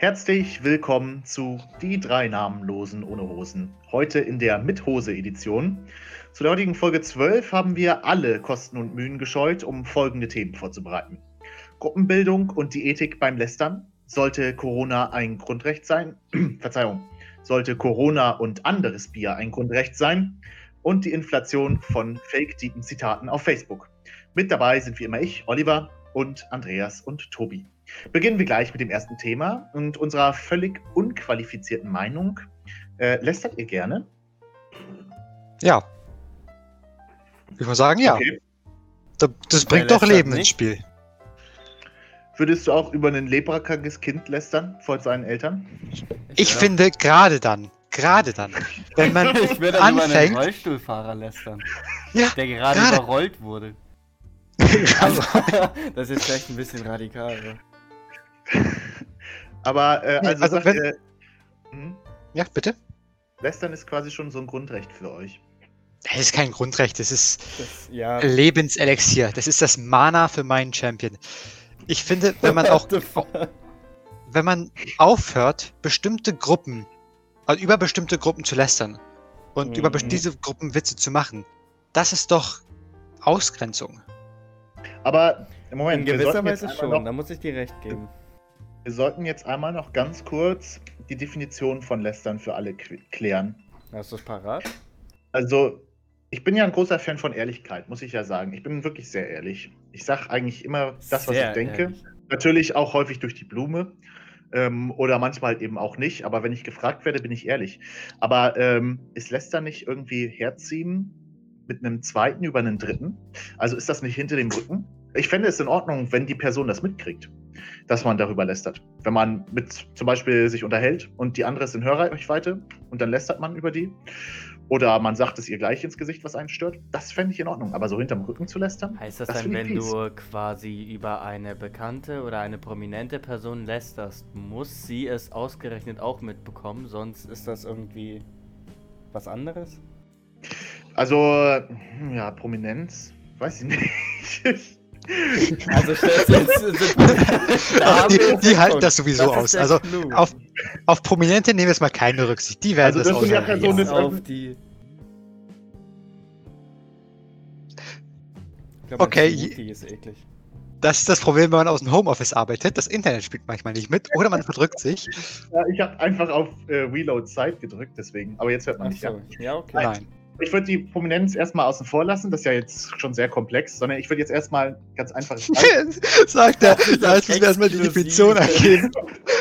Herzlich willkommen zu Die drei Namenlosen ohne Hosen. Heute in der Mit-Hose-Edition. Zu der heutigen Folge 12 haben wir alle Kosten und Mühen gescheut, um folgende Themen vorzubereiten. Gruppenbildung und die Ethik beim Lästern. Sollte Corona ein Grundrecht sein? Verzeihung. Sollte Corona und anderes Bier ein Grundrecht sein? Und die Inflation von fake-deepen Zitaten auf Facebook. Mit dabei sind wie immer ich, Oliver und Andreas und Tobi. Beginnen wir gleich mit dem ersten Thema und unserer völlig unqualifizierten Meinung. Äh, lästert ihr gerne? Ja. Ich würde sagen, ja. Okay. Das bringt doch Leben ins Spiel. Würdest du auch über ein lebrakrankes Kind lästern vor seinen Eltern? Ich ja. finde gerade dann, gerade dann, wenn man ich würde anfängt, über einen Rollstuhlfahrer lästern, ja, der gerade grade. überrollt wurde. Also, das ist vielleicht ein bisschen radikal. Aber, äh, also, also wenn, äh, hm? Ja, bitte? Lästern ist quasi schon so ein Grundrecht für euch. Das ist kein Grundrecht, das ist das, ja. Lebenselixier. Das ist das Mana für meinen Champion. Ich finde, wenn man auch, wenn man aufhört, bestimmte Gruppen, also über bestimmte Gruppen zu lästern und mhm. über diese Gruppen Witze zu machen, das ist doch Ausgrenzung. Aber im Moment, in gewisser Weise schon, noch, da muss ich dir recht geben. Wir sollten jetzt einmal noch ganz kurz die Definition von Lästern für alle klären. Hast du es parat? Also, ich bin ja ein großer Fan von Ehrlichkeit, muss ich ja sagen. Ich bin wirklich sehr ehrlich. Ich sage eigentlich immer das, was sehr ich denke. Ehrlich. Natürlich auch häufig durch die Blume. Ähm, oder manchmal eben auch nicht. Aber wenn ich gefragt werde, bin ich ehrlich. Aber ähm, ist Lästern nicht irgendwie herziehen mit einem zweiten über einen dritten? Also ist das nicht hinter dem Rücken? Ich fände es in Ordnung, wenn die Person das mitkriegt, dass man darüber lästert. Wenn man mit zum Beispiel sich unterhält und die andere ist in Hörreichweite und dann lästert man über die. Oder man sagt es ihr gleich ins Gesicht, was einen stört. Das fände ich in Ordnung. Aber so hinterm Rücken zu lästern. Heißt das, das dann, wenn du quasi über eine bekannte oder eine prominente Person lästerst, muss sie es ausgerechnet auch mitbekommen? Sonst ist das irgendwie was anderes? Also, ja, Prominenz, weiß ich nicht. Also jetzt, die, die halten das sowieso das aus. Also auf, auf Prominente nehmen wir jetzt mal keine Rücksicht. Die werden also das, das ja Personen auf die. Glaub, okay. Ist das ist das Problem, wenn man aus dem Homeoffice arbeitet. Das Internet spielt manchmal nicht mit oder man verdrückt sich. Ja, ich habe einfach auf äh, Reload Zeit gedrückt, desegen. Aber jetzt hört man nicht. So. Ja, okay. Nein ich würde die Prominenz erstmal außen vor lassen, das ist ja jetzt schon sehr komplex, sondern ich würde jetzt erstmal ganz einfach. Sagt er, ja, jetzt müssen wir erstmal die Definition ergeben.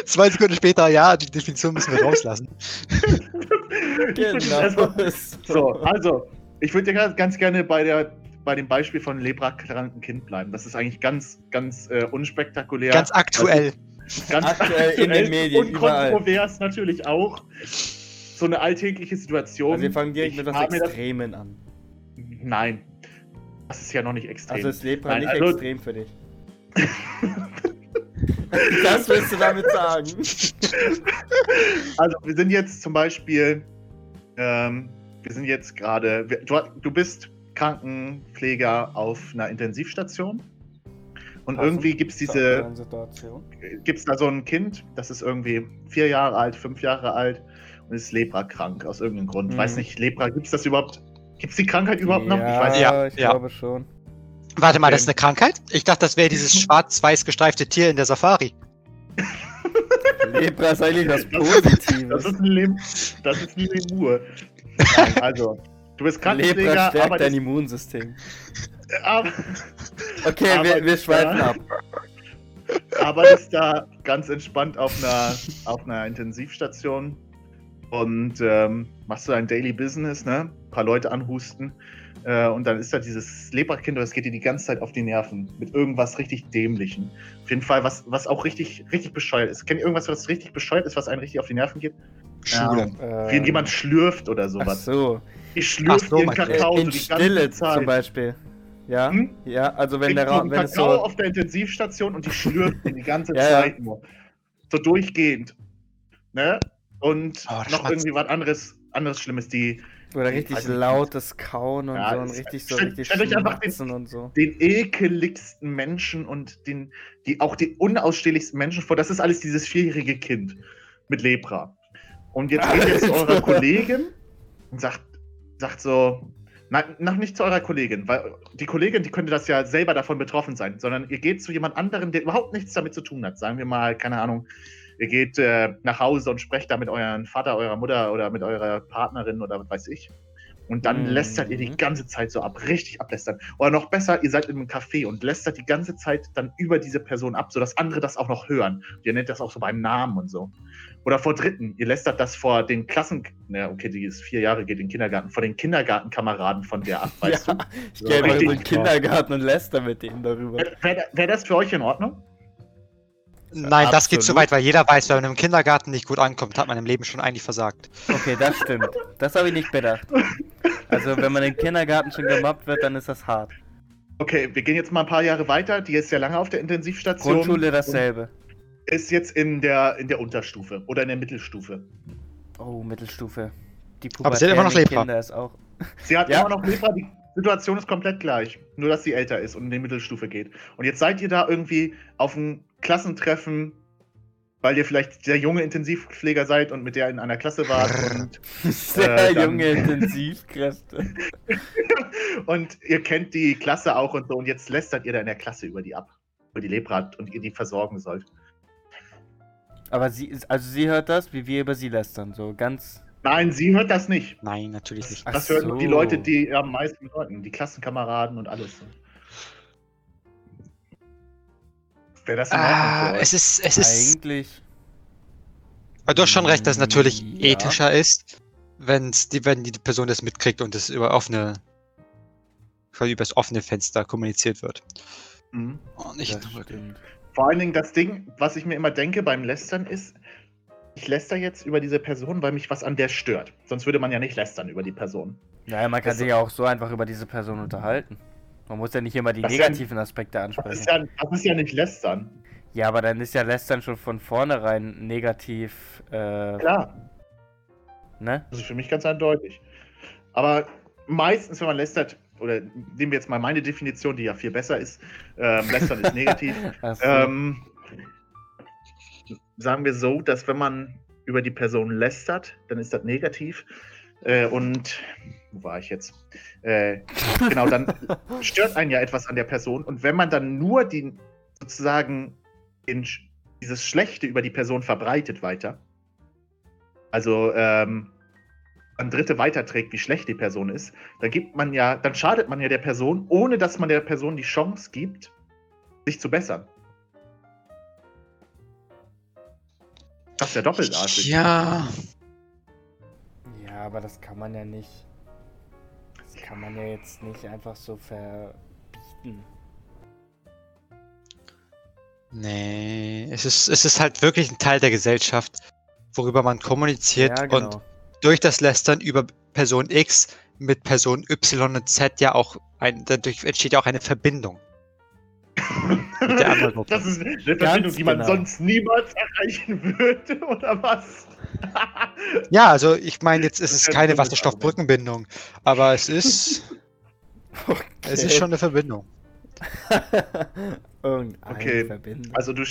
Zwei Sekunden später, ja, die Definition müssen wir rauslassen. genau. so, also, ich würde ja ganz gerne bei der bei dem Beispiel von Lepra-kranken Kind bleiben. Das ist eigentlich ganz, ganz äh, unspektakulär. Ganz aktuell. Ganz aktuell in den Medien. Und kontrovers natürlich auch so eine alltägliche Situation. Also wir fangen direkt mit was Extremen an. Nein. Das ist ja noch nicht extrem. Also ist Lepra Nein, nicht also... extrem für dich. das willst du damit sagen? Also wir sind jetzt zum Beispiel, ähm, wir sind jetzt gerade, du, du bist Krankenpfleger auf einer Intensivstation. Und also, irgendwie gibt es diese. Gibt es da so ein Kind, das ist irgendwie vier Jahre alt, fünf Jahre alt ist Lepra-krank aus irgendeinem Grund. Mhm. Weiß nicht, Lepra, gibt es das überhaupt? Gibt es die Krankheit überhaupt ja, noch? Ich weiß ja, ich ja. glaube schon. Warte mal, das ist eine Krankheit? Ich dachte, das wäre dieses schwarz-weiß gestreifte Tier in der Safari. Lepra ist eigentlich was Positives. Das ist ein, Lem das ist ein Lemur. also, du bist Krankenpfleger, Lepra stärkt dein Immunsystem. Aber, okay, aber wir, wir schweifen ab. Arbeitest da ganz entspannt auf einer, auf einer Intensivstation und ähm, machst du dein Daily Business, ne? Ein paar Leute anhusten. Äh, und dann ist da dieses Leberkind, das geht dir die ganze Zeit auf die Nerven. Mit irgendwas richtig Dämlichen. Auf jeden Fall, was, was auch richtig, richtig bescheuert ist. Kennt ihr irgendwas, was richtig bescheuert ist, was einen richtig auf die Nerven geht? Schule. Ja, ähm, jemand schlürft oder sowas. Ach so. Ich schlürft so, ihren Kakao in die Stille Zeit. zum Beispiel. Ja, hm? ja, also wenn der Raum, wenn Kakao so auf der Intensivstation und die schlürft die ganze ja, Zeit nur. So durchgehend. Ne? Und oh, noch irgendwie was anderes, anderes Schlimmes, die. Oder richtig also, lautes Kauen und ja, so und richtig so stellt, richtig stellt euch einfach den, und so. den ekeligsten Menschen und den, die auch die unausstehlichsten Menschen vor. Das ist alles dieses vierjährige Kind mit Lepra. Und jetzt geht ihr zu eurer Kollegin und sagt, sagt so, Nein, noch nicht zu eurer Kollegin, weil die Kollegin, die könnte das ja selber davon betroffen sein, sondern ihr geht zu jemand anderem, der überhaupt nichts damit zu tun hat. Sagen wir mal, keine Ahnung, ihr geht äh, nach Hause und sprecht da mit eurem Vater, eurer Mutter oder mit eurer Partnerin oder was weiß ich. Und dann mhm. lästert ihr die ganze Zeit so ab, richtig ablästern. Oder noch besser, ihr seid in einem Café und lästert die ganze Zeit dann über diese Person ab, sodass andere das auch noch hören. Ihr nennt das auch so beim Namen und so. Oder vor Dritten, ihr lästert das vor den Klassen, na okay, die ist vier Jahre, geht in den Kindergarten, vor den Kindergartenkameraden von der ab, weißt ja, du? Ich gehe mal in den Kindergarten und läster mit denen darüber. Wäre wär, wär das für euch in Ordnung? Nein, Absolut. das geht zu weit, weil jeder weiß, wenn man im Kindergarten nicht gut ankommt, hat man im Leben schon eigentlich versagt. Okay, das stimmt. Das habe ich nicht bedacht. Also, wenn man im Kindergarten schon gemobbt wird, dann ist das hart. Okay, wir gehen jetzt mal ein paar Jahre weiter. Die ist ja lange auf der Intensivstation. Grundschule dasselbe. Ist jetzt in der, in der Unterstufe oder in der Mittelstufe. Oh, Mittelstufe. Die Aber sie hat immer noch Lepra. Ist auch... Sie hat ja? immer noch Lepra. Die Situation ist komplett gleich. Nur, dass sie älter ist und in die Mittelstufe geht. Und jetzt seid ihr da irgendwie auf ein Klassentreffen, weil ihr vielleicht sehr junge Intensivpfleger seid und mit der in einer Klasse wart. Und, sehr äh, junge Intensivkräfte. und ihr kennt die Klasse auch und so. Und jetzt lästert ihr da in der Klasse über die ab. Über die Lepra und ihr die versorgen sollt. Aber sie, also sie hört das, wie wir über sie lästern, so ganz. Nein, sie hört das nicht. Nein, natürlich nicht. Das, das hören so. die Leute, die am meisten hören, die Klassenkameraden und alles. Wäre das ah, es ist, es ist. Eigentlich. Aber du hast schon recht, dass es natürlich ja. ethischer ist, wenn's die, wenn die Person das mitkriegt und es über offene, quasi über das offene Fenster kommuniziert wird. Mhm. Und nicht Vor allen Dingen das Ding, was ich mir immer denke beim Lästern ist, ich läster jetzt über diese Person, weil mich was an der stört. Sonst würde man ja nicht lästern über die Person. Naja, man kann das sich ja auch so einfach über diese Person unterhalten. Man muss ja nicht immer die negativen ja, Aspekte ansprechen. Das ist, ja, das ist ja nicht Lästern. Ja, aber dann ist ja Lästern schon von vornherein negativ. Äh, Klar. Ne? Das ist für mich ganz eindeutig. Aber meistens, wenn man lästert, oder nehmen wir jetzt mal meine Definition, die ja viel besser ist, ähm, Lästern ist negativ. ähm, sagen wir so, dass wenn man über die Person lästert, dann ist das negativ. Äh, und wo war ich jetzt? Äh, genau, dann stört einen ja etwas an der Person. Und wenn man dann nur die, sozusagen den, dieses Schlechte über die Person verbreitet weiter, also ähm, an Dritte weiterträgt, wie schlecht die Person ist, dann gibt man ja, dann schadet man ja der Person, ohne dass man der Person die Chance gibt, sich zu bessern. Das ist ja doppelartig. Ja. Ja, aber das kann man ja nicht kann man ja jetzt nicht einfach so verbieten. Nee, es ist, es ist halt wirklich ein Teil der Gesellschaft, worüber man kommuniziert ja, genau. und durch das Lästern über Person X mit Person Y und Z ja auch ein, dadurch entsteht ja auch eine Verbindung. mit der anderen Gruppe. Das ist eine Verbindung, die man genau. sonst niemals erreichen würde, oder was? Ja, also ich meine, jetzt ist es keine Wasserstoffbrückenbindung, aber es ist. Okay. Es ist schon eine Verbindung. okay, Verbindung. also du,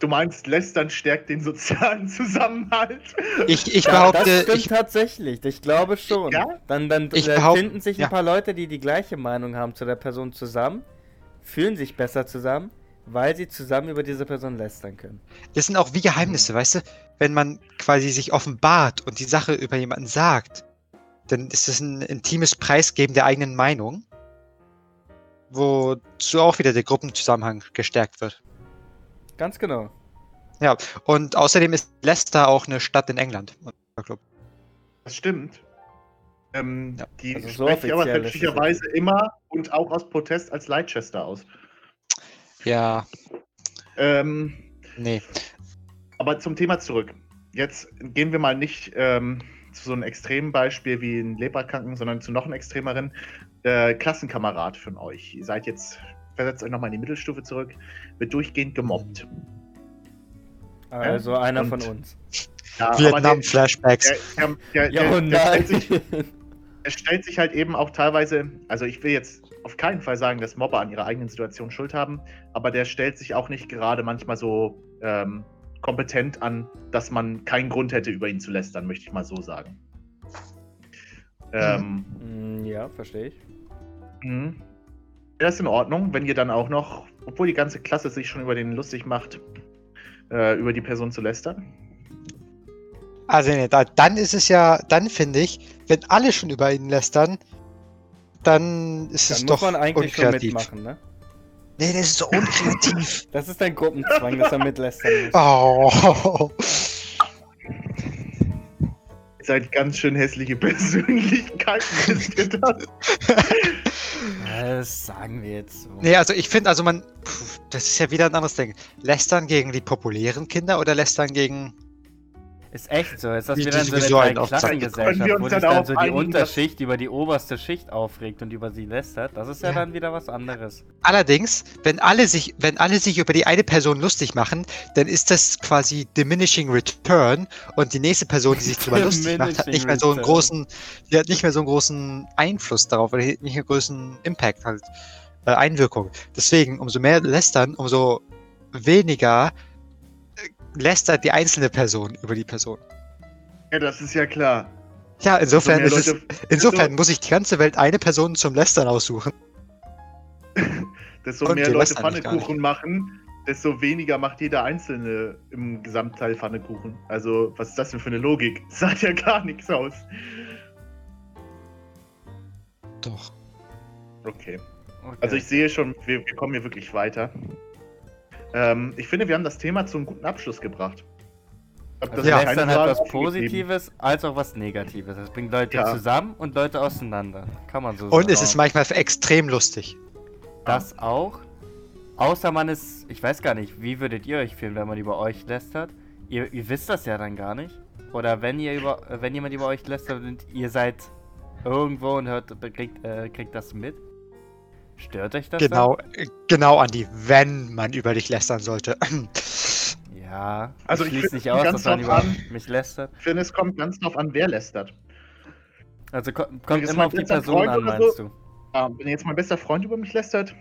du meinst, Lästern stärkt den sozialen Zusammenhalt? Ich, ich behaupte... Ja, das stimmt ich, tatsächlich, ich glaube schon. Ja? Dann, dann, finden sich ein ja. paar Leute, die die gleiche Meinung haben zu der Person zusammen, fühlen sich besser zusammen weil sie zusammen über diese Person lästern können. Das sind auch wie Geheimnisse, weißt du? Wenn man quasi sich offenbart und die Sache über jemanden sagt, dann ist das ein intimes Preisgeben der eigenen Meinung, wozu auch wieder der Gruppenzusammenhang gestärkt wird. Ganz genau. Ja, und außerdem ist Leicester auch eine Stadt in England. Das stimmt. Ähm, ja. Die also so sprechen aber fälschlicherweise immer und auch aus Protest als Leicester aus. Ja. Ähm, nee. Aber zum Thema zurück. Jetzt gehen wir mal nicht ähm, zu so einem extremen Beispiel wie ein Leberkranken, sondern zu noch einem extremeren äh, Klassenkamerad von euch. Ihr seid jetzt, versetzt euch nochmal in die Mittelstufe zurück, wird durchgehend gemobbt. Also ja? einer Und, von uns. Ja, Vietnam-Flashbacks. Ja, oh nein. Es stellt sich halt eben auch teilweise, also ich will jetzt auf keinen Fall sagen, dass Mobber an ihrer eigenen Situation Schuld haben, aber der stellt sich auch nicht gerade manchmal so ähm, kompetent an, dass man keinen Grund hätte, über ihn zu lästern, möchte ich mal so sagen. Ähm, mm, ja, verstehe ich. Mhm. Das ist in Ordnung, wenn ihr dann auch noch, obwohl die ganze Klasse sich schon über den lustig macht, äh, über die Person zu lästern. Also nee, da, dann ist es ja, dann finde ich, wenn alle schon über ihn lästern, dann ist dann es doch man eigentlich unkreativ. schon mitmachen, ne? Nee, das ist so unkreativ. Das ist ein Gruppenzwang, dass er mitlästern muss. Oh. Ihr seid ganz schön hässliche Persönlichkeiten, wisst ihr das? Das sagen wir jetzt so. Nee, also ich finde, also man, das ist ja wieder ein anderes Ding. Lästern gegen die populären Kinder oder lästern gegen ist echt so. Ist das wieder in so einer Klassengesellschaft, wo sich dann so die Unterschicht über die oberste Schicht aufregt und über sie lästert? Das ist ja, ja, dann wieder was anderes. Allerdings, wenn alle sich, wenn alle sich über die eine Person lustig machen, dann ist das quasi diminishing return und die nächste Person, die sich darüber lustig macht, hat nicht mehr so einen großen, die hat nicht mehr so einen großen Einfluss darauf, oder nicht einen großen Impact halt, äh, Einwirkung. Deswegen, umso mehr lästern, umso weniger lästert die einzelne Person über die Person. Ja, das ist ja klar. Ja, insofern, ist es, insofern muss ich die ganze Welt eine Person zum Lästern aussuchen. desto mehr Leute Pfannekuchen machen, desto weniger macht jeder Einzelne im Gesamtteil Pfannekuchen. Also, was ist das denn für eine Logik? Das sagt ja gar nichts aus. Doch. Okay. okay. Also ich sehe schon, wir, wir kommen hier wirklich weiter. Ähm, ich finde, wir haben das Thema zum guten Abschluss gebracht. Also ja, Lästern hat was Positives gegeben. als auch was Negatives. Es bringt Leute ja. zusammen und Leute auseinander. Kann man so sagen. Und es ist manchmal extrem lustig. Das auch. Außer man ist, ich weiß gar nicht, wie würdet ihr euch fühlen, wenn man über euch lästert? Ihr, ihr wisst das ja dann gar nicht. Oder wenn ihr über, wenn jemand über euch lästert und ihr seid irgendwo und hört, kriegt, äh, kriegt das mit. Stört euch das? Genau, dann? genau, Andi, wenn man über dich lästern sollte. ja, also ich schließe nicht aus, dass man über an, mich lästert. Ich finde, es kommt ganz drauf an, wer lästert. Also kommt immer auf die Person Freund an, meinst so, du? Ja, wenn jetzt mein bester Freund über mich lästert,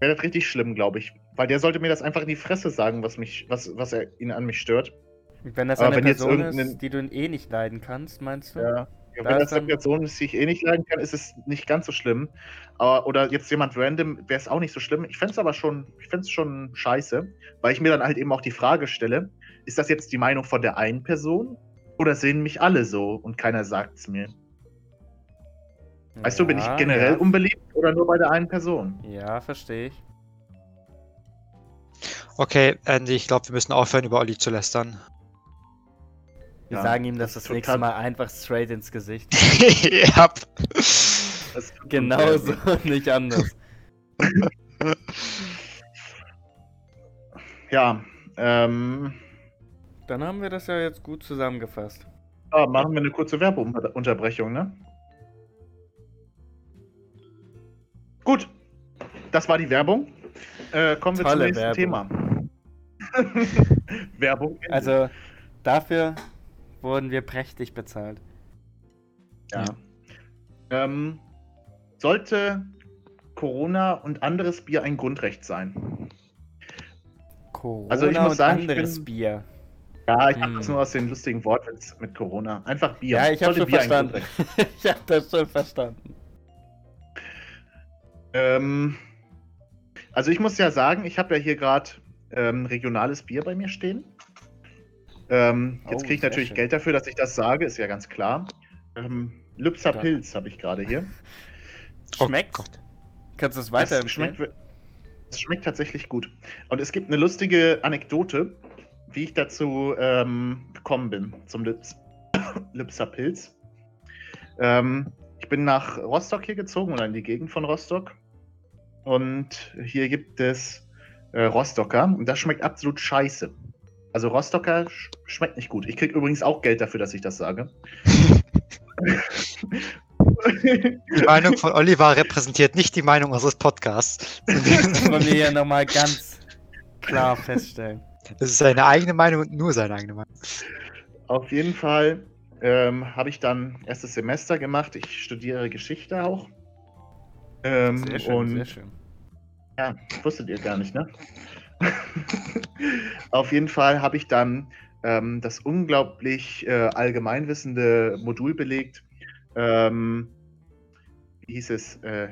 wäre das richtig schlimm, glaube ich. Weil der sollte mir das einfach in die Fresse sagen, was mich, was, was er ihn an mich stört. Wenn das eine Person ist, die du eh nicht leiden kannst, meinst du? Ja. Ja, wenn das eine Person ist, die ich eh nicht leiden kann, ist es nicht ganz so schlimm. Aber, oder jetzt jemand random, wäre es auch nicht so schlimm. Ich fände es aber schon, ich fände schon scheiße, weil ich mir dann halt eben auch die Frage stelle, ist das jetzt die Meinung von der einen Person oder sehen mich alle so und keiner sagt es mir? Weißt ja, du, bin ich generell ja. unbeliebt oder nur bei der einen Person? Ja, verstehe ich. Okay, Andy, ich glaube, wir müssen aufhören, über Olli zu lästern. Wir ja, sagen ihm das das nächste Mal einfach straight ins Gesicht. ja. Genau so, nicht anders. ja, ähm. Dann haben wir das ja jetzt gut zusammengefasst. Ah, machen wir eine kurze Werbeunterbrechung, ne? Gut, das war die Werbung. Äh, kommen wir Tolle zum nächsten Werbung. Thema. Werbung. Also dafür wurden wir prächtig bezahlt. Ja. Ähm, sollte Corona und anderes Bier ein Grundrecht sein? Corona also ich muss sagen, anderes bin, Bier. Ja, ich hm. habe das nur aus dem lustigen Wortwitz mit Corona. Einfach Bier. Ja, ich habe schon Bier verstanden. ich habe das schon verstanden. Ähm, also ich muss ja sagen, ich habe ja hier gerade ähm, regionales Bier bei mir stehen. Ähm, jetzt oh, kriege ich natürlich schön. Geld dafür, dass ich das sage, ist ja ganz klar. Ähm, Lübser Pilz habe ich gerade hier. Schmeckt? Oh Kannst du es weiterempfehlen? Schmeckt, es schmeckt tatsächlich gut. Und es gibt eine lustige Anekdote, wie ich dazu ähm, gekommen bin, zum Lübs Lübser Pilz. Ähm, ich bin nach Rostock hier gezogen oder in die Gegend von Rostock. Und hier gibt es äh, Rostocker und das schmeckt absolut scheiße. Also Rostocker sch schmeckt nicht gut. Ich kriege übrigens auch Geld dafür, dass ich das sage. Die Meinung von Oliver repräsentiert nicht die Meinung unseres Podcasts. Das wollen wir ja nochmal ganz klar feststellen. Das ist seine eigene Meinung und nur seine eigene Meinung. auf jeden Fall ähm, habe ich dann erstes Semester gemacht. Ich studiere Geschichte auch. Ähm, sehr schön, und, sehr schön. Ja, wusstet ihr gar nicht, ne? auf jeden Fall habe ich dann ähm, das unglaublich äh, allgemeinwissende Modul belegt. Ähm, wie hieß es? Äh,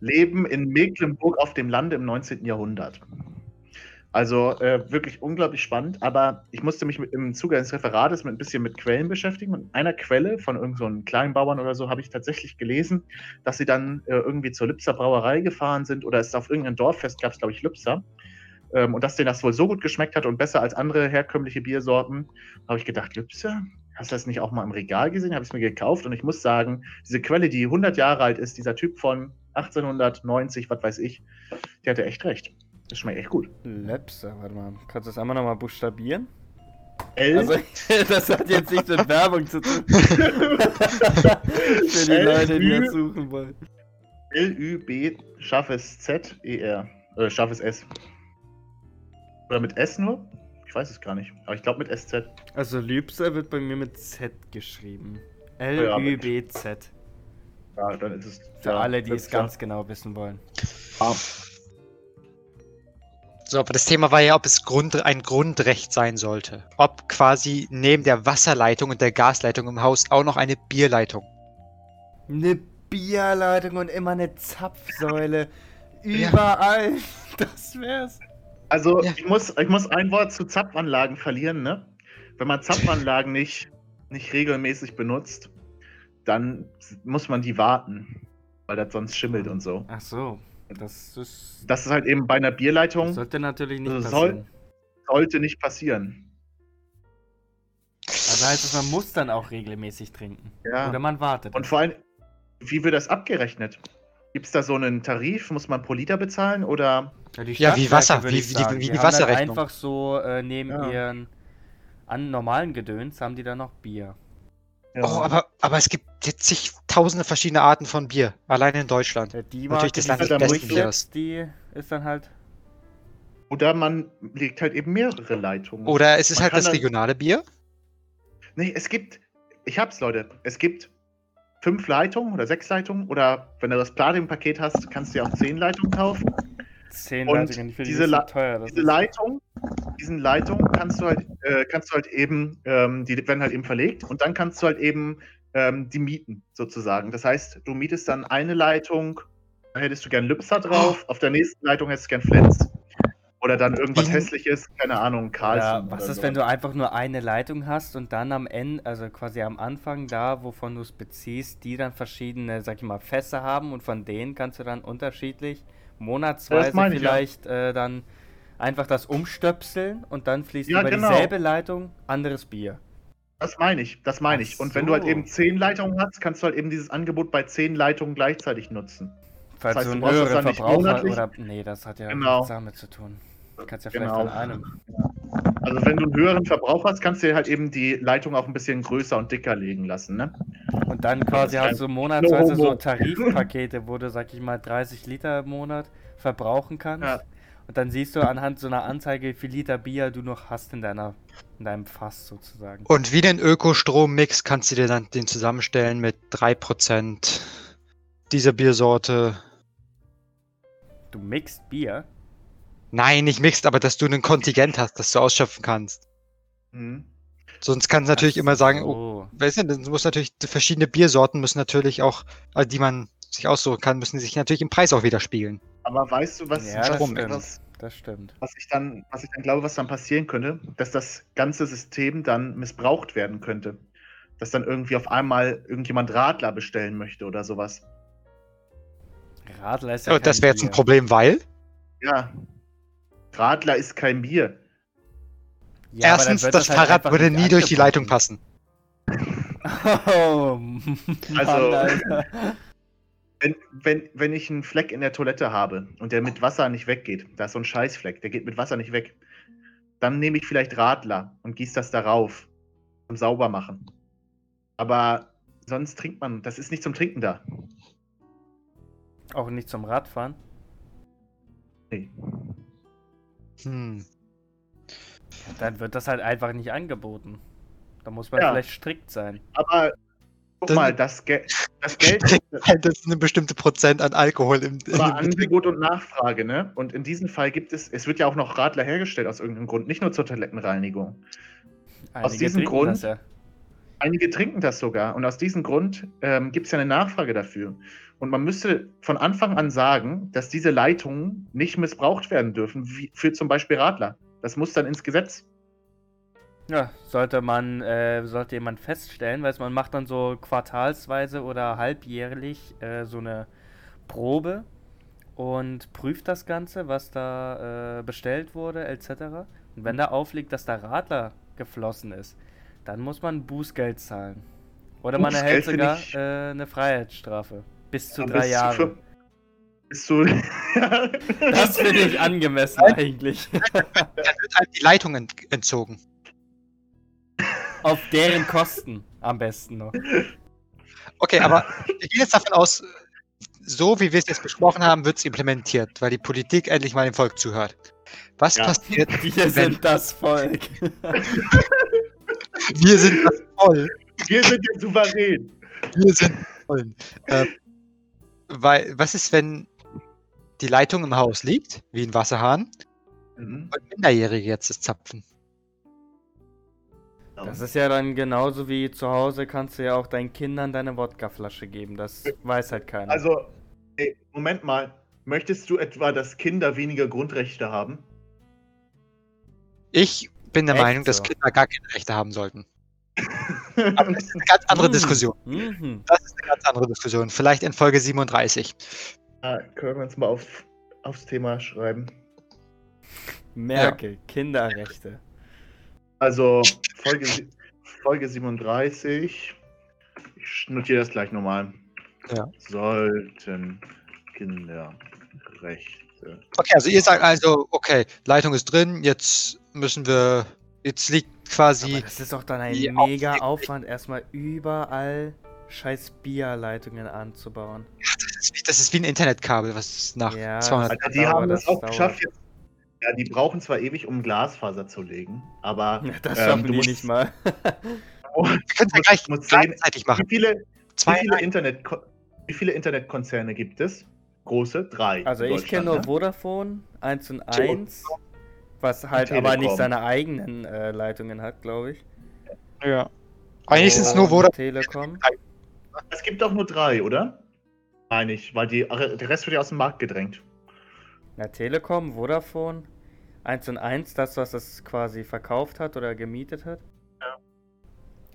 Leben in Mecklenburg auf dem Lande im 19. Jahrhundert. Also äh, wirklich unglaublich spannend, aber ich musste mich mit, im Zuge eines Referates mit ein bisschen mit Quellen beschäftigen. Und einer Quelle von irgendeinem so Kleinbauern oder so habe ich tatsächlich gelesen, dass sie dann äh, irgendwie zur Lübser Brauerei gefahren sind oder es auf irgendeinem Dorffest gab es, glaube ich, Lübser. Ähm, und dass denen das wohl so gut geschmeckt hat und besser als andere herkömmliche Biersorten, habe ich gedacht, Lübser? Hast du das nicht auch mal im Regal gesehen? Habe ich es mir gekauft und ich muss sagen, diese Quelle, die 100 Jahre alt ist, dieser Typ von 1890, was weiß ich, der hatte echt recht. Das schmeckt echt gut. Lepse, warte mal. Kannst du das einmal nochmal buchstabieren? L. Also, das hat jetzt nichts mit Werbung zu tun. Für die Leute, die das suchen wollen. L-Ü-B, scharfes Z-E-R. Oder scharfes S. Oder mit S nur? Ich weiß es gar nicht. Aber ich glaube mit SZ. Also Lübse wird bei mir mit Z geschrieben. L-Ü-B-Z. Ja, dann ist es. Für ja, alle, die es ganz genau wissen wollen. Ah. So, aber das Thema war ja, ob es Grund, ein Grundrecht sein sollte. Ob quasi neben der Wasserleitung und der Gasleitung im Haus auch noch eine Bierleitung. Eine Bierleitung und immer eine Zapfsäule. Überall. Ja. Das wär's. Also, ja. ich, muss, ich muss ein Wort zu Zapfanlagen verlieren, ne? Wenn man Zapfanlagen nicht, nicht regelmäßig benutzt, dann muss man die warten, weil das sonst schimmelt und so. Ach so. Das ist. Das ist halt eben bei einer Bierleitung. Sollte natürlich nicht passieren. Soll, sollte nicht passieren. Also heißt es, man muss dann auch regelmäßig trinken. Ja. Oder man wartet. Und vor allem, wie wird das abgerechnet? Gibt es da so einen Tarif? Muss man pro Liter bezahlen oder? Ja, ja wie Wasser, wie, die, wie die, die Wasserrechnung. einfach so äh, neben ja. ihren an normalen Gedöns haben die dann noch Bier. Ja. Oh, aber, aber es gibt jetzt zigtausende verschiedene Arten von Bier, allein in Deutschland. Ja, die Natürlich das Land des besten Biers. Die ist dann halt. Oder man legt halt eben mehrere Leitungen. Oder es ist man halt das regionale Bier? Nee, es gibt. Ich hab's, Leute. Es gibt fünf Leitungen oder sechs Leitungen. Oder wenn du das Platinum-Paket hast, kannst du ja auch zehn Leitungen kaufen. Zehn und Leitungen, ich diese, so teuer, diese Leitung, diesen Leitung kannst du halt, äh, kannst du halt eben, ähm, die werden halt eben verlegt und dann kannst du halt eben ähm, die mieten, sozusagen. Das heißt, du mietest dann eine Leitung, da hättest du gern Lübser drauf, auf der nächsten Leitung hättest du gern Flens. Oder dann irgendwas mhm. Hässliches, keine Ahnung, Carlson. Ja, was ist, so. wenn du einfach nur eine Leitung hast und dann am Ende, also quasi am Anfang da, wovon du es beziehst, die dann verschiedene, sag ich mal, Fässer haben und von denen kannst du dann unterschiedlich monatsweise vielleicht ja. äh, dann einfach das umstöpseln und dann fließt ja, über genau. dieselbe Leitung anderes Bier. Das meine ich, das meine ich. Und so. wenn du halt eben zehn Leitungen hast, kannst du halt eben dieses Angebot bei zehn Leitungen gleichzeitig nutzen. Falls das heißt, du einen höheren Verbrauch oder. Nee, das hat ja genau. nichts damit zu tun. Du kannst ja vielleicht genau. von einem. Also wenn du einen höheren Verbrauch hast, kannst du dir halt eben die Leitung auch ein bisschen größer und dicker legen lassen, ne? Und dann quasi hast du monatsweise so Tarifpakete, wo du, sag ich mal, 30 Liter im Monat verbrauchen kannst. Ja. Und dann siehst du anhand so einer Anzeige, wie viel Liter Bier du noch hast in deiner in deinem Fass sozusagen. Und wie den Ökostrommix kannst du dir dann den zusammenstellen mit 3% dieser Biersorte. Du mixt Bier? Nein, nicht mixt, aber dass du einen Kontingent hast, das du ausschöpfen kannst. Mhm. Sonst kannst du natürlich so. immer sagen, oh, weißt du, dann muss natürlich verschiedene Biersorten müssen natürlich auch, also die man sich aussuchen kann, müssen sich natürlich im Preis auch widerspiegeln. Aber weißt du, was, ja, das, stimmt. Was, das stimmt. Was ich dann, was ich dann glaube, was dann passieren könnte, dass das ganze System dann missbraucht werden könnte. Dass dann irgendwie auf einmal irgendjemand Radler bestellen möchte oder sowas. Radler ist ja. Oh, das wäre jetzt ein Problem, weil? Ja, Radler ist kein Bier. Ja, Erstens, das, das halt Fahrrad würde nie durch die Leitung passen. Oh, also, wenn, wenn, wenn ich einen Fleck in der Toilette habe und der mit Wasser nicht weggeht, da ist so ein Scheißfleck, der geht mit Wasser nicht weg, dann nehme ich vielleicht Radler und gieße das darauf zum Saubermachen. Aber sonst trinkt man, das ist nicht zum Trinken da. Auch nicht zum Radfahren? Nee. Hm. Dann wird das halt einfach nicht angeboten. Da muss man ja. vielleicht strikt sein. Aber guck das, mal, das, Ge das Geld. das ist eine bestimmte Prozent an Alkohol im. Aber Angebot und Nachfrage, ne? Und in diesem Fall gibt es, es wird ja auch noch Radler hergestellt aus irgendeinem Grund, nicht nur zur Toilettenreinigung. Einige aus diesem Grund. Das, ja. Einige trinken das sogar. Und aus diesem Grund ähm, gibt es ja eine Nachfrage dafür. Und man müsste von Anfang an sagen, dass diese Leitungen nicht missbraucht werden dürfen, wie für zum Beispiel Radler. Das muss dann ins Gesetz. Ja, sollte man, äh, sollte jemand feststellen, weil man macht dann so quartalsweise oder halbjährlich äh, so eine Probe und prüft das Ganze, was da äh, bestellt wurde, etc. Und wenn da aufliegt, dass da Radler geflossen ist, dann muss man Bußgeld zahlen. Oder man erhält sogar ich... äh, eine Freiheitsstrafe. Bis zu ja, drei Jahre. Bist du. das finde ich angemessen eigentlich. Dann wird halt die Leitung entzogen. Auf deren Kosten am besten noch. Okay, aber ich gehe jetzt davon aus, so wie wir es jetzt besprochen haben, wird es implementiert, weil die Politik endlich mal dem Volk zuhört. Was ja. passiert? Wir sind das Volk. wir sind das Volk. Wir sind jetzt souverän. Wir sind voll. Äh, weil, was ist, wenn die Leitung im Haus liegt, wie ein Wasserhahn, mhm. und Minderjährige jetzt das zapfen? Das ist ja dann genauso wie zu Hause kannst du ja auch deinen Kindern deine Wodkaflasche geben. Das weiß halt keiner. Also, ey, Moment mal. Möchtest du etwa, dass Kinder weniger Grundrechte haben? Ich bin der Echt Meinung, so? dass Kinder gar keine Rechte haben sollten. Aber das ist eine ganz andere hm. Diskussion. Mhm. Das ist eine ganz andere Diskussion. Vielleicht in Folge 37. Ah, können wir uns mal auf, aufs Thema schreiben. Merkel, ja. Kinderrechte. Also Folge, Folge 37. Ich notiere das gleich nochmal. Ja. Sollten Kinderrechte. Okay, also ihr sagt also, okay, Leitung ist drin, jetzt müssen wir. Jetzt liegt quasi. Aber das ist doch dann ein mega Aufwand, erstmal überall scheiß Bierleitungen anzubauen. Ja, das ist, wie, das ist wie ein Internetkabel, was nach ja, 200 Alter, Die haben das auch geschafft, jetzt ja, die brauchen zwar ewig, um Glasfaser zu legen, aber. Ja, das schaffen ähm, die musst, nicht mal. wir können es ja gleich gleichzeitig machen. Wie viele, wie viele, Internet, wie viele Internetkonzerne gibt es? Große? Drei. Also ich kenne nur ne? Vodafone, 1 und 1, was halt aber nicht seine eigenen äh, Leitungen hat, glaube ich. Ja. Eigentlich sind es nur Vodafone. Telekom. Es gibt auch nur drei, oder? Meine ich, weil die, der Rest wird ja aus dem Markt gedrängt. Na, Telekom, Vodafone, 1 und 1, das, was das quasi verkauft hat oder gemietet hat. Ja.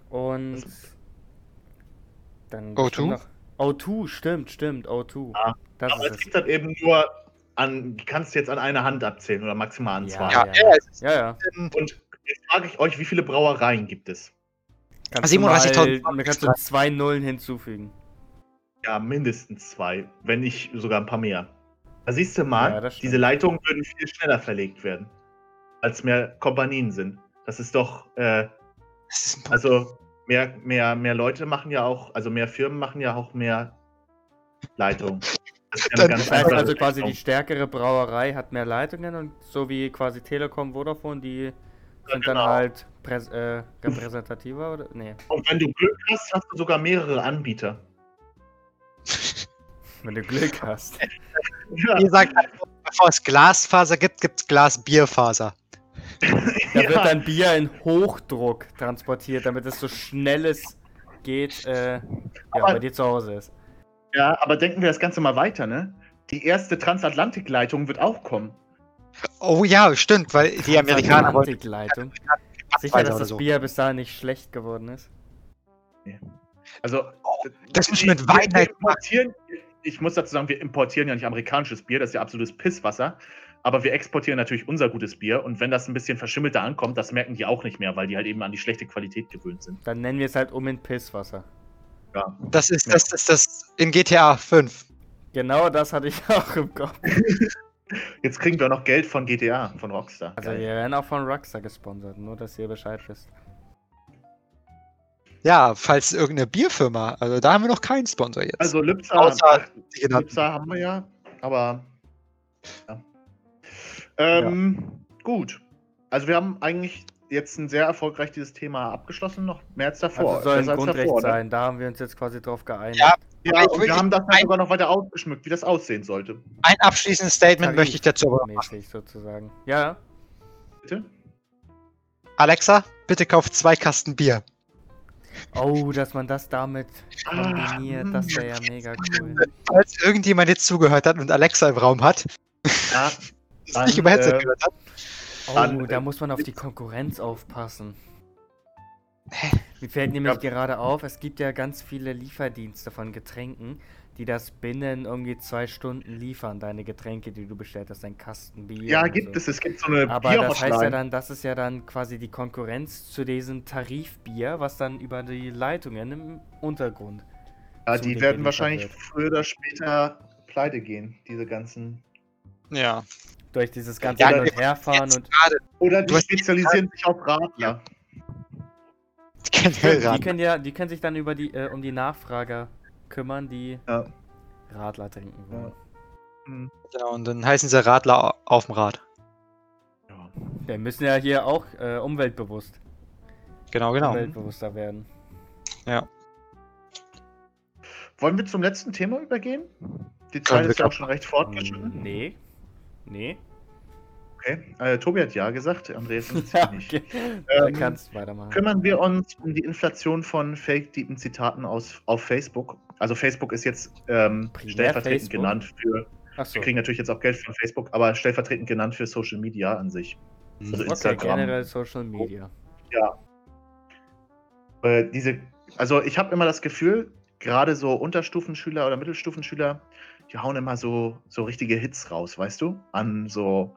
Und dann O2? Noch... O2, stimmt, stimmt, O2. Ja, das aber es gibt halt eben nur an, kannst du jetzt an einer Hand abzählen oder maximal an zwei. Ja, ja, ja. ja, Und jetzt frage ich euch, wie viele Brauereien gibt es? 37.000. Man kannst du zwei Nullen hinzufügen. Ja, mindestens zwei, wenn nicht sogar ein paar mehr. Da siehst du mal, ja, diese Leitungen würden viel schneller verlegt werden, als mehr Kompanien sind. Das ist doch, äh, ist also mehr, mehr, mehr Leute machen ja auch, also mehr Firmen machen ja auch mehr Leitungen. Das, ja das heißt also quasi die stärkere Brauerei hat mehr Leitungen und so wie quasi Telekom, Vodafone, die sind genau. dann halt äh, repräsentativer oder? Nee. Und wenn du Glück hast, hast du sogar mehrere Anbieter. Wenn du Glück hast. Ja. Ihr sagt, bevor es Glasfaser gibt, gibt es Glasbierfaser. Da ja. wird dann Bier in Hochdruck transportiert, damit es so schnell es geht, äh, ja, bei dir zu Hause ist. Ja, aber denken wir das Ganze mal weiter, ne? Die erste Transatlantikleitung wird auch kommen. Oh ja, stimmt, weil die Amerikaner wollen. Sicher, dass das so. Bier bis dahin nicht schlecht geworden ist. Also, das muss mit Weisheit importieren. Ich muss dazu sagen, wir importieren ja nicht amerikanisches Bier, das ist ja absolutes Pisswasser. Aber wir exportieren natürlich unser gutes Bier und wenn das ein bisschen verschimmelter ankommt, das merken die auch nicht mehr, weil die halt eben an die schlechte Qualität gewöhnt sind. Dann nennen wir es halt um in Pisswasser. Ja. Das ist das, ist das in GTA 5. Genau das hatte ich auch im Kopf. Jetzt kriegen wir noch Geld von GTA, von Rockstar. Also Geil. wir werden auch von Rockstar gesponsert, nur dass ihr Bescheid wisst. Ja, falls irgendeine Bierfirma, also da haben wir noch keinen Sponsor jetzt. Also Lipsa, Außer, Lipsa haben wir ja, aber ja. Ähm, ja. gut. Also wir haben eigentlich jetzt ein sehr erfolgreich dieses Thema abgeschlossen, noch mehr als davor. Also soll ein Grundrecht davor, ne? sein, da haben wir uns jetzt quasi drauf geeinigt. Ja, ja und wir haben das dann sogar noch weiter ausgeschmückt, wie das aussehen sollte. Ein abschließendes Statement Tarif möchte ich dazu machen. sozusagen. Ja. Bitte? Alexa, bitte kauf zwei Kasten Bier. Oh, dass man das damit kombiniert, das wäre ja mega cool. Falls irgendjemand jetzt zugehört hat und Alexa im Raum hat, ja, dann, nicht über Headset äh, gehört hat. Oh, da muss man auf die Konkurrenz aufpassen. Mir fällt nämlich ja. gerade auf, es gibt ja ganz viele Lieferdienste von Getränken, die das binnen irgendwie zwei Stunden liefern, deine Getränke, die du bestellt hast, dein Kasten Bier. Ja, gibt so. es. Es gibt so eine Aber das heißt ja dann, das ist ja dann quasi die Konkurrenz zu diesem Tarifbier, was dann über die Leitungen im Untergrund. Ja, die werden wahrscheinlich wird. früher oder später pleite gehen, diese ganzen. Ja. Durch dieses ganze ja, Hin- und Herfahren und. Oder die spezialisieren sich auf Radler. Die können, die können ja, die können sich dann über die, äh, um die Nachfrager kümmern, die ja. Radler trinken wollen. Ja. Mhm. ja, und dann heißen sie Radler auf dem Rad. Ja. Wir müssen ja hier auch äh, umweltbewusst. Genau, genau. Umweltbewusster werden. Ja. Wollen wir zum letzten Thema übergehen? Die Zeit ist ja auch schon recht fortgeschritten. Nee. Nee. Okay. Äh, Tobi hat ja gesagt, Andreas ja, nicht. Okay. Ähm, kannst weitermachen. Kümmern wir uns um die Inflation von fake-deepen Zitaten aus, auf Facebook. Also Facebook ist jetzt ähm, stellvertretend Facebook? genannt für. So. Wir kriegen natürlich jetzt auch Geld von Facebook, aber stellvertretend genannt für Social Media an sich. Mhm. Also okay, Instagram. generell Social Media. Ja. Äh, diese, also ich habe immer das Gefühl, gerade so Unterstufenschüler oder Mittelstufenschüler, die hauen immer so, so richtige Hits raus, weißt du? An so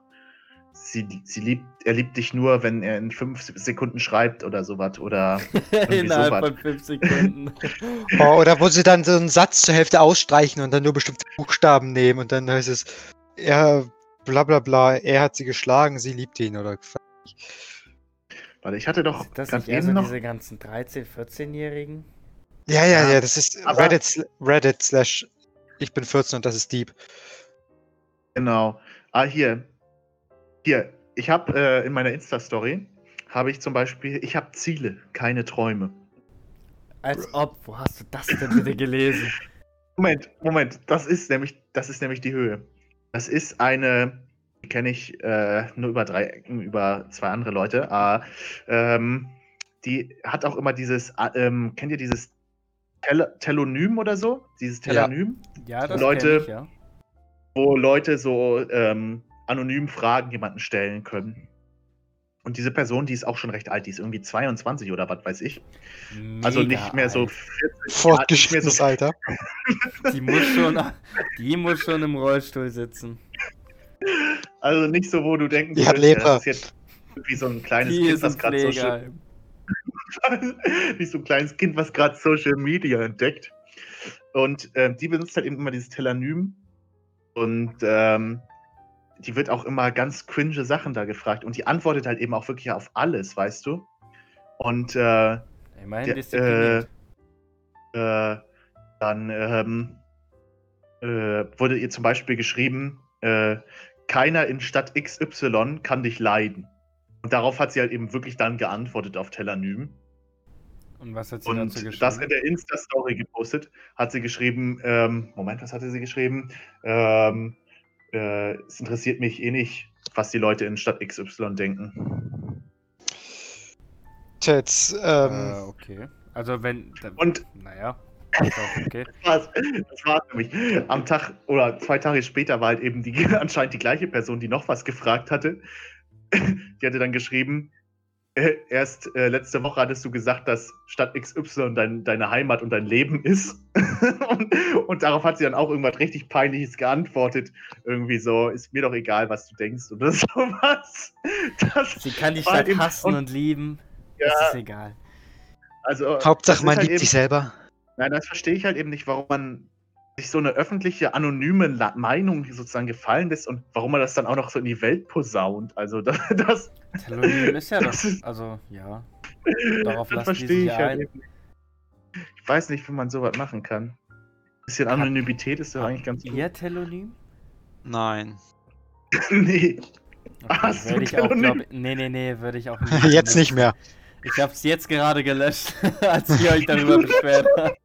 sie, sie liebt, er liebt dich nur, wenn er in fünf Sekunden schreibt oder sowas. Oder Innerhalb sowas. von fünf Sekunden. oh, oder wo sie dann so einen Satz zur Hälfte ausstreichen und dann nur bestimmte Buchstaben nehmen und dann heißt es, er, bla bla bla, er hat sie geschlagen, sie liebt ihn oder. Warte, ich hatte doch. Das sind eher so noch... diese ganzen 13-, 14-Jährigen? Ja, ja, ja, ja, das ist Reddit, Reddit slash ich bin 14 und das ist Deep. Genau. Ah, hier, hier, ich habe äh, in meiner Insta-Story habe ich zum Beispiel, ich habe Ziele, keine Träume. Als ob, wo hast du das denn bitte gelesen? Moment, Moment, das ist nämlich, das ist nämlich die Höhe. Das ist eine, die kenne ich äh, nur über drei Ecken, über zwei andere Leute. Äh, ähm, die hat auch immer dieses, äh, ähm, kennt ihr dieses Tel Telonym oder so? Dieses Telonym? Ja, ja das Leute, ich, ja. Wo Leute so ähm, anonym Fragen jemanden stellen können. Und diese Person, die ist auch schon recht alt, die ist irgendwie 22 oder was weiß ich. Mega also nicht mehr so 40 Fortgeschrittenes so Alter. Die muss, schon, die muss schon im Rollstuhl sitzen. Also nicht so, wo du denken die hat Lepra. das ist jetzt wie so ein kleines die Kind, was gerade Social wie so ein kleines Kind, was gerade Social Media entdeckt. Und äh, die benutzt halt eben immer dieses Telanym. Und ähm, die wird auch immer ganz cringe Sachen da gefragt und die antwortet halt eben auch wirklich auf alles, weißt du? Und äh, ich meine, äh, äh, dann ähm, äh, wurde ihr zum Beispiel geschrieben, äh, keiner in Stadt XY kann dich leiden. Und darauf hat sie halt eben wirklich dann geantwortet auf Telanym. Und was hat sie und dazu geschrieben? Das in der Insta-Story gepostet, hat sie geschrieben, ähm, Moment, was hatte sie geschrieben? Ähm, äh, es interessiert mich eh nicht, was die Leute in Stadt XY denken. Jetzt, ähm, äh, okay. Also wenn. Dann, und. Naja. Okay. das war nämlich. Am Tag oder zwei Tage später war halt eben die, anscheinend die gleiche Person, die noch was gefragt hatte. Die hatte dann geschrieben, äh, erst äh, letzte Woche hattest du gesagt, dass Stadt XY dein, deine Heimat und dein Leben ist. und, und, darauf hat sie dann auch irgendwas richtig Peinliches geantwortet. Irgendwie so, ist mir doch egal, was du denkst oder sowas. Das sie kann die Stadt hassen und, und, lieben. Ja, das ist egal. Also, Hauptsache, man halt liebt eben, sich selber. Nein, das verstehe ich halt eben nicht, warum man sich so eine öffentliche, anonyme La Meinung sozusagen gefallen lässt und warum man das dann auch noch so in die Welt posaunt. Also das. das Telonym ist ja das. Also, ja. Darauf das verstehe ich halt nicht. Ich weiß nicht, wie man sowas machen kann. Ein bisschen Anonymität ist doch eigentlich ganz gut. Ihr Telonym? Nein. nee. Okay, Hast du ich auch, glaub, Nee, nee, nee, würde ich auch nicht. jetzt nicht mehr. Ich hab's jetzt gerade gelöscht, als ihr euch darüber beschwert habt.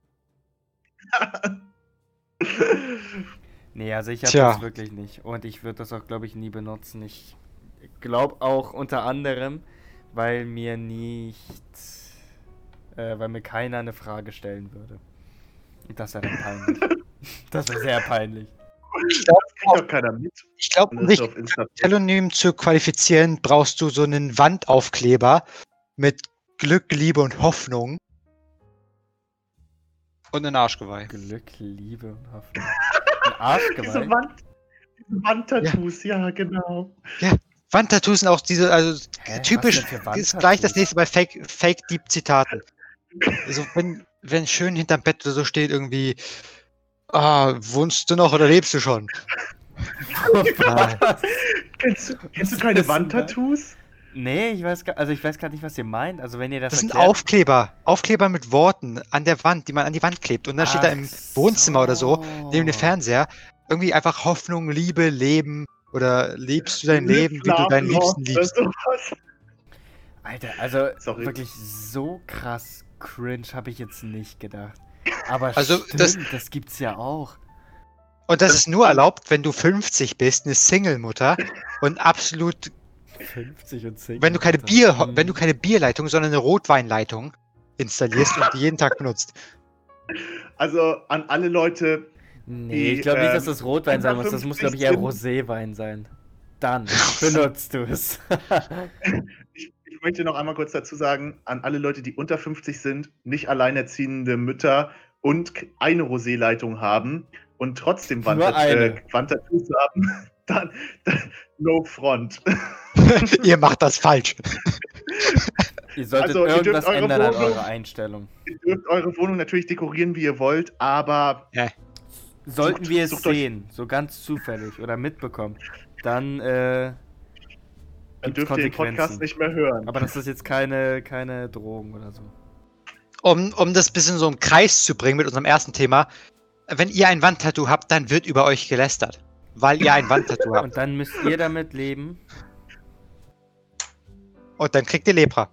nee, also ich habe das wirklich nicht. Und ich würde das auch, glaube ich, nie benutzen. Ich glaube auch unter anderem, weil mir nicht. Äh, weil mir keiner eine Frage stellen würde. Das wäre dann peinlich. das wäre sehr peinlich. Ich glaube, keiner mit. Ich glaube, um dich Telonym zu qualifizieren, brauchst du so einen Wandaufkleber mit Glück, Liebe und Hoffnung. Und ein Arschgeweih. Glück, Liebe und Hoffnung. Ein Arschgeweih? diese Wand, diese Wandtattoos, ja. ja. genau. Ja, Wandtattoos sind auch diese, also Hä, typisch, ist gleich das nächste bei Fake, Fake Deep Zitaten. Also wenn, wenn schön hinterm Bett so steht irgendwie, ah, wohnst du noch oder lebst du schon? kennst, du, kennst du keine Wandtattoos? Nee, ich weiß gar, also ich weiß gar nicht, was ihr meint. Also wenn ihr das. Das sind Aufkleber. Aufkleber mit Worten an der Wand, die man an die Wand klebt. Und dann Ach steht da im Wohnzimmer so. oder so, neben dem Fernseher, irgendwie einfach Hoffnung, Liebe, Leben oder lebst du dein Leben, wie du deinen Liebsten liebst. Alter, also Sorry. wirklich so krass cringe habe ich jetzt nicht gedacht. Aber also stimmt, das, das gibt's ja auch. Und das ist nur erlaubt, wenn du 50 bist, eine Single-Mutter und absolut 50 und 10. Wenn du keine Bier, hm. wenn du keine Bierleitung, sondern eine Rotweinleitung installierst und die jeden Tag benutzt. Also an alle Leute. Nee, die, ich glaube nicht, dass ähm, das Rotwein sein muss. Das muss, glaube ich, eher Roséwein sein. Dann benutzt du es. ich, ich möchte noch einmal kurz dazu sagen, an alle Leute, die unter 50 sind, nicht alleinerziehende Mütter und eine Rosé-Leitung haben und trotzdem äh, haben, dann, dann no front. ihr macht das falsch. Ihr solltet also, irgendwas ihr ändern Wohnung, an eurer Einstellung. Ihr dürft eure Wohnung natürlich dekorieren, wie ihr wollt, aber. Ja. Sollten sucht, wir es sehen, so ganz zufällig oder mitbekommen, dann. Äh, dann dürft ihr den Podcast nicht mehr hören. Aber das ist jetzt keine, keine Drohung oder so. Um, um das bisschen so im Kreis zu bringen mit unserem ersten Thema, wenn ihr ein Wandtattoo habt, dann wird über euch gelästert. Weil ihr ein Wandtattoo habt. Und dann müsst ihr damit leben. Und dann kriegt ihr Lepra.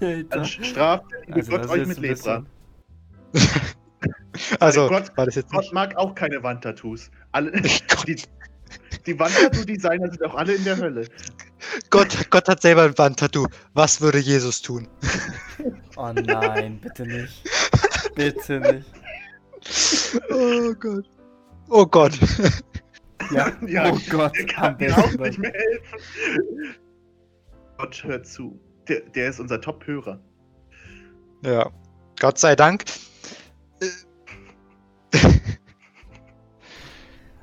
Dann straft also Gott euch mit Lepra. also, Gott, war das jetzt Gott mag auch keine Wandtattoos. Alle, die, die Wandtattoo-Designer sind auch alle in der Hölle. Gott, Gott hat selber ein Wandtattoo. Was würde Jesus tun? Oh nein, bitte nicht. Bitte nicht. Oh Gott. Oh Gott. Ja, ja oh Gott. Der kann mir auch nicht mehr helfen. Gott hört zu. Der, der ist unser Top-Hörer. Ja, Gott sei Dank.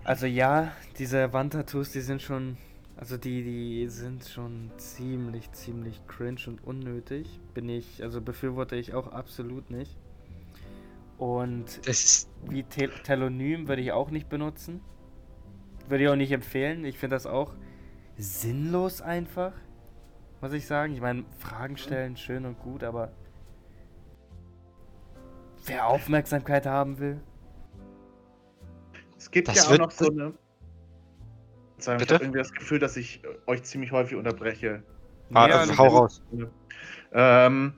Also ja, diese Wandtattoos, die sind schon, also die, die sind schon ziemlich, ziemlich cringe und unnötig. Bin ich, also befürworte ich auch absolut nicht. Und das ist wie Tel Telonym würde ich auch nicht benutzen. Würde ich auch nicht empfehlen. Ich finde das auch sinnlos einfach, muss ich sagen. Ich meine, Fragen stellen schön und gut, aber wer Aufmerksamkeit haben will. Es gibt das ja auch noch so eine. Ich habe irgendwie das Gefühl, dass ich euch ziemlich häufig unterbreche. Ah, ja, hau raus. Ähm,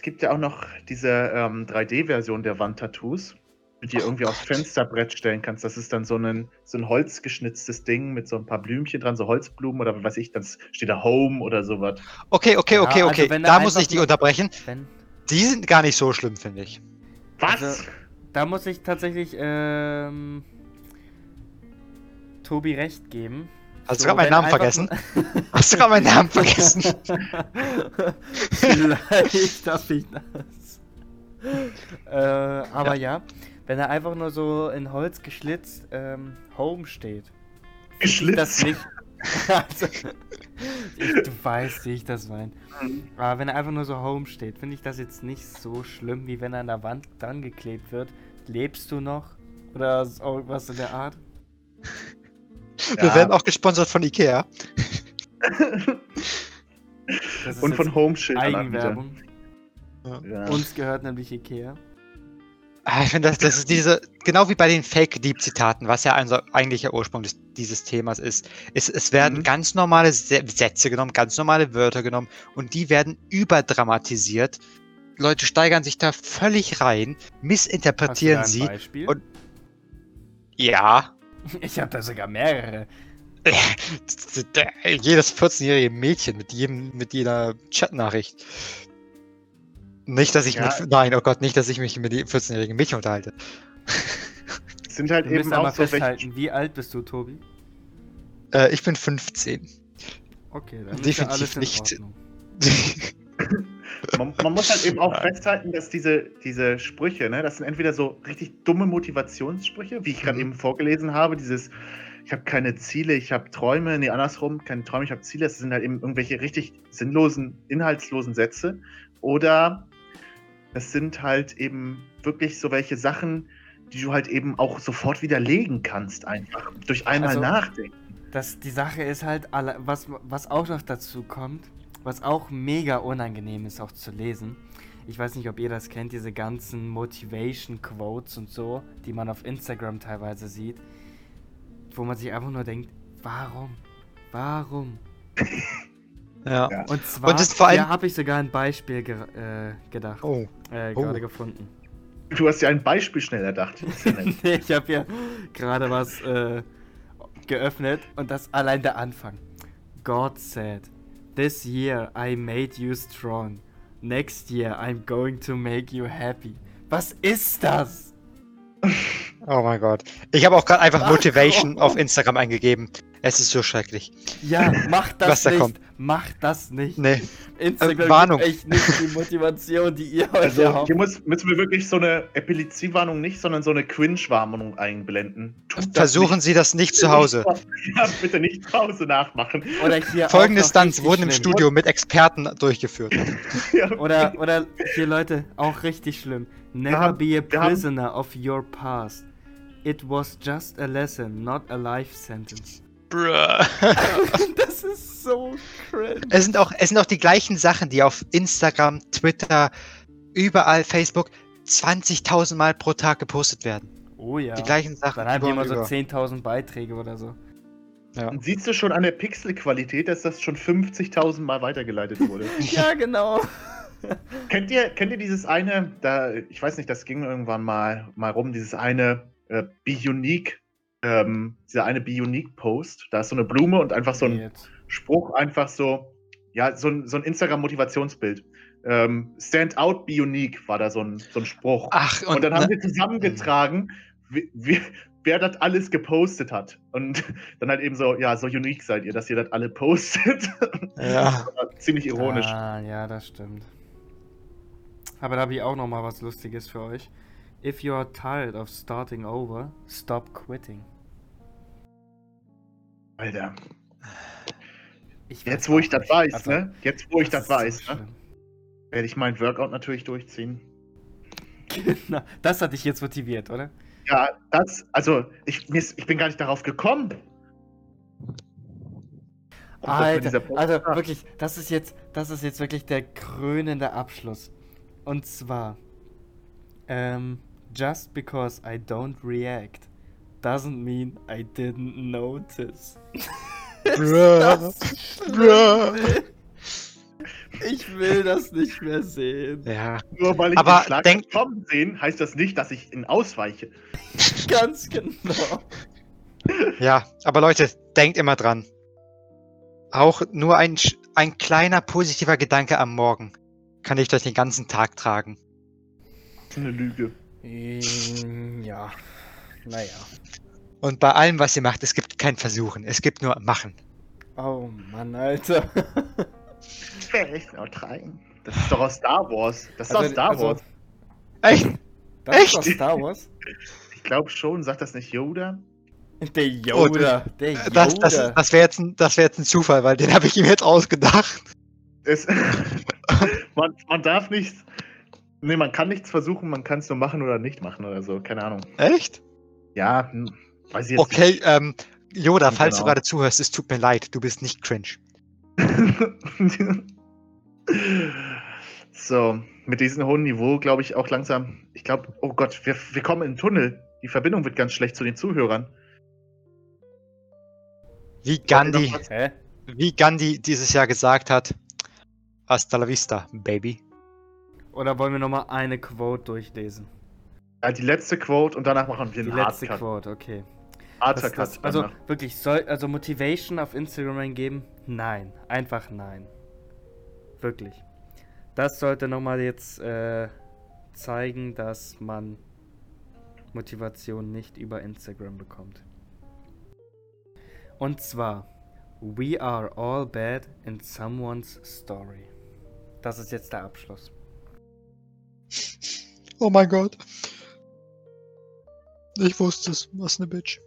es gibt ja auch noch diese ähm, 3D-Version der Wandtattoos, die du irgendwie aufs Fensterbrett stellen kannst. Das ist dann so ein, so ein holzgeschnitztes Ding mit so ein paar Blümchen dran, so Holzblumen oder was weiß ich, dann steht da Home oder sowas. Okay, okay, okay, ja, okay. Also da muss ich dich unterbrechen. Wenn... Die sind gar nicht so schlimm, finde ich. Was? Also, da muss ich tatsächlich ähm, Tobi recht geben. Hast du gerade meinen Namen vergessen? Hast du gerade meinen Namen vergessen? Vielleicht darf ich das. Äh, aber ja. ja. wenn er einfach nur so in Holz geschlitzt ähm, Home steht. Geschlitzt? Das nicht. also, ich, du weißt, wie ich das meine. Mhm. Aber wenn er einfach nur so Home steht, finde ich das jetzt nicht so schlimm, wie wenn er an der Wand dran geklebt wird. Lebst du noch? Oder irgendwas in der Art? Ja. Wir werden auch gesponsert von Ikea. Und von Home Eigenwerbung. Ja. Uns gehört nämlich Ikea. Ah, ich finde, das, das ist diese, genau wie bei den Fake-Deep-Zitaten, was ja also eigentlich der Ursprung des, dieses Themas ist. Es, es werden mhm. ganz normale Sätze genommen, ganz normale Wörter genommen und die werden überdramatisiert. Leute steigern sich da völlig rein, missinterpretieren sie. Beispiel? Und ja. Ich habe da sogar mehrere. Jedes 14-jährige Mädchen mit jedem, mit jeder Chatnachricht. Nicht, dass ich ja. mit. Nein, oh Gott, nicht, dass ich mich mit dem 14-jährigen Mädchen unterhalte. Sind halt Wir eben auch so festhalten. Wie alt bist du, Tobi? Äh, ich bin 15. Okay, dann Definitiv ist ja alles in nicht. Man, man, muss halt eben auch festhalten, dass diese, diese Sprüche, ne, das sind entweder so richtig dumme Motivationssprüche, wie ich gerade mhm. eben vorgelesen habe, dieses ich habe keine Ziele, ich habe Träume, nee, andersrum, keine Träume, ich habe Ziele, das sind halt eben irgendwelche richtig sinnlosen, inhaltslosen Sätze. Oder es sind halt eben wirklich so welche Sachen, die du halt eben auch sofort widerlegen kannst, einfach durch einmal also, nachdenken. Das, die Sache ist halt, was, was auch noch dazu kommt, was auch mega unangenehm ist auch zu lesen. Ich weiß nicht, ob ihr das kennt, diese ganzen Motivation Quotes und so, die man auf Instagram teilweise sieht, wo man sich einfach nur denkt, warum? Warum? Ja. Und zwar, und vor allem... hier habe ich sogar ein Beispiel ge äh, gedacht. Oh. Äh, gerade oh. gefunden. Du hast ja ein Beispiel schnell erdacht. nee, ich habe ja gerade was äh, geöffnet und das allein der Anfang. God said, This year I made you strong. Next year I'm going to make you happy. Was ist das? Oh mein Gott. Ich habe auch gerade einfach Motivation auf Instagram eingegeben. Es ist so schrecklich. Ja, mach das Was da nicht. Kommt. Mach das nicht. Nee. Instagram äh, Warnung. echt nicht die Motivation, die ihr heute also, habt. Hier muss, müssen wir wirklich so eine Epilepsie-Warnung nicht, sondern so eine Cringe-Warnung einblenden. Versuchen nicht. Sie das nicht zu Hause. Ja, bitte nicht zu Hause nachmachen. Oder hier Folgende Stunts wurden im Studio mit Experten durchgeführt. ja. oder, oder hier Leute, auch richtig schlimm. Never haben, be a prisoner of your past. It was just a lesson, not a life sentence. Bruh. das ist so cringe. Es sind, auch, es sind auch die gleichen Sachen, die auf Instagram, Twitter, überall, Facebook 20.000 Mal pro Tag gepostet werden. Oh ja. Die gleichen Sachen. Dann haben die immer so 10.000 Beiträge oder so. Ja. Und siehst du schon an der Pixelqualität, dass das schon 50.000 Mal weitergeleitet wurde? ja, genau. kennt, ihr, kennt ihr dieses eine, da, ich weiß nicht, das ging irgendwann mal, mal rum, dieses eine äh, Be Unique ähm, dieser eine Bionic-Post, da ist so eine Blume und einfach so ein Jetzt. Spruch, einfach so, ja, so ein, so ein Instagram-Motivationsbild. Ähm, Stand out, be unique war da so ein, so ein Spruch. Ach, und, und dann haben wir zusammengetragen, wie, wie, wer das alles gepostet hat. Und dann halt eben so, ja, so unique seid ihr, dass ihr das alle postet. Ja. ziemlich ironisch. Ah, ja, das stimmt. Aber da habe ich auch noch mal was Lustiges für euch. If you are tired of starting over, stop quitting. Alter. Jetzt, wo ich das weiß, also, ne? Jetzt, wo ich das, das weiß, so ne? Werde ich mein Workout natürlich durchziehen. Genau. Das hat dich jetzt motiviert, oder? Ja, das, also, ich, ich bin gar nicht darauf gekommen. Alter, also wirklich, das ist jetzt, das ist jetzt wirklich der krönende Abschluss. Und zwar, ähm, just because I don't react doesn't mean I didn't notice. Bruh. Bruh. Ich will das nicht mehr sehen. Ja. Nur weil ich aber den Schlag denk... kommen sehen, heißt das nicht, dass ich ihn ausweiche. Ganz genau. Ja, aber Leute, denkt immer dran. Auch nur ein, ein kleiner positiver Gedanke am Morgen kann ich durch den ganzen Tag tragen. Eine Lüge. Ähm, ja, naja. Und bei allem, was ihr macht, es gibt kein Versuchen, es gibt nur Machen. Oh Mann, Alter. Vielleicht noch rein. Das ist doch aus Star Wars. Das ist also, aus Star also, Wars. Echt? Das Echt? ist aus Star Wars? Ich glaube schon, sagt das nicht Yoda? Der Yoda. Oh, der Yoda. Das, das, das wäre jetzt, ein, wär jetzt ein Zufall, weil den habe ich ihm jetzt ausgedacht. Es, man, man darf nicht Nee, man kann nichts versuchen, man kann es nur machen oder nicht machen oder so, keine Ahnung. Echt? Ja, hm, weiß ich jetzt Okay, nicht. ähm, Yoda, falls genau. du gerade zuhörst, es tut mir leid, du bist nicht cringe. So, mit diesem hohen Niveau glaube ich auch langsam. Ich glaube, oh Gott, wir, wir kommen in den Tunnel. Die Verbindung wird ganz schlecht zu den Zuhörern. Wie Gandhi, wie Gandhi dieses Jahr gesagt hat, hasta la vista, baby. Oder wollen wir nochmal eine Quote durchlesen? Ja, die letzte Quote und danach machen wir einen Die letzte Hardcut. Quote, okay. Das, das, also wirklich, soll, also Motivation auf Instagram eingeben? Nein, einfach nein. Wirklich. Das sollte nochmal jetzt äh, zeigen, dass man Motivation nicht über Instagram bekommt. Und zwar, we are all bad in someone's story. Das ist jetzt der Abschluss. Oh mein Gott. Ich wusste es. Was eine Bitch.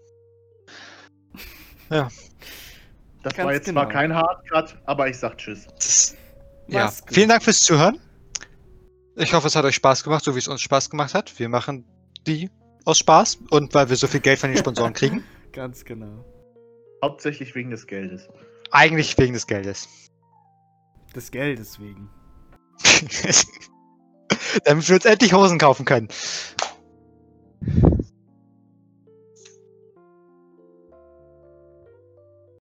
Ja. Das Ganz war jetzt genau. zwar kein Hardcut, aber ich sag Tschüss. Das, ja, vielen Dank fürs Zuhören. Ich hoffe, es hat euch Spaß gemacht, so wie es uns Spaß gemacht hat. Wir machen die aus Spaß und weil wir so viel Geld von den Sponsoren kriegen. Ganz genau. Hauptsächlich wegen des Geldes. Eigentlich wegen des Geldes. Des Geldes wegen. Damit wir uns endlich Hosen kaufen können.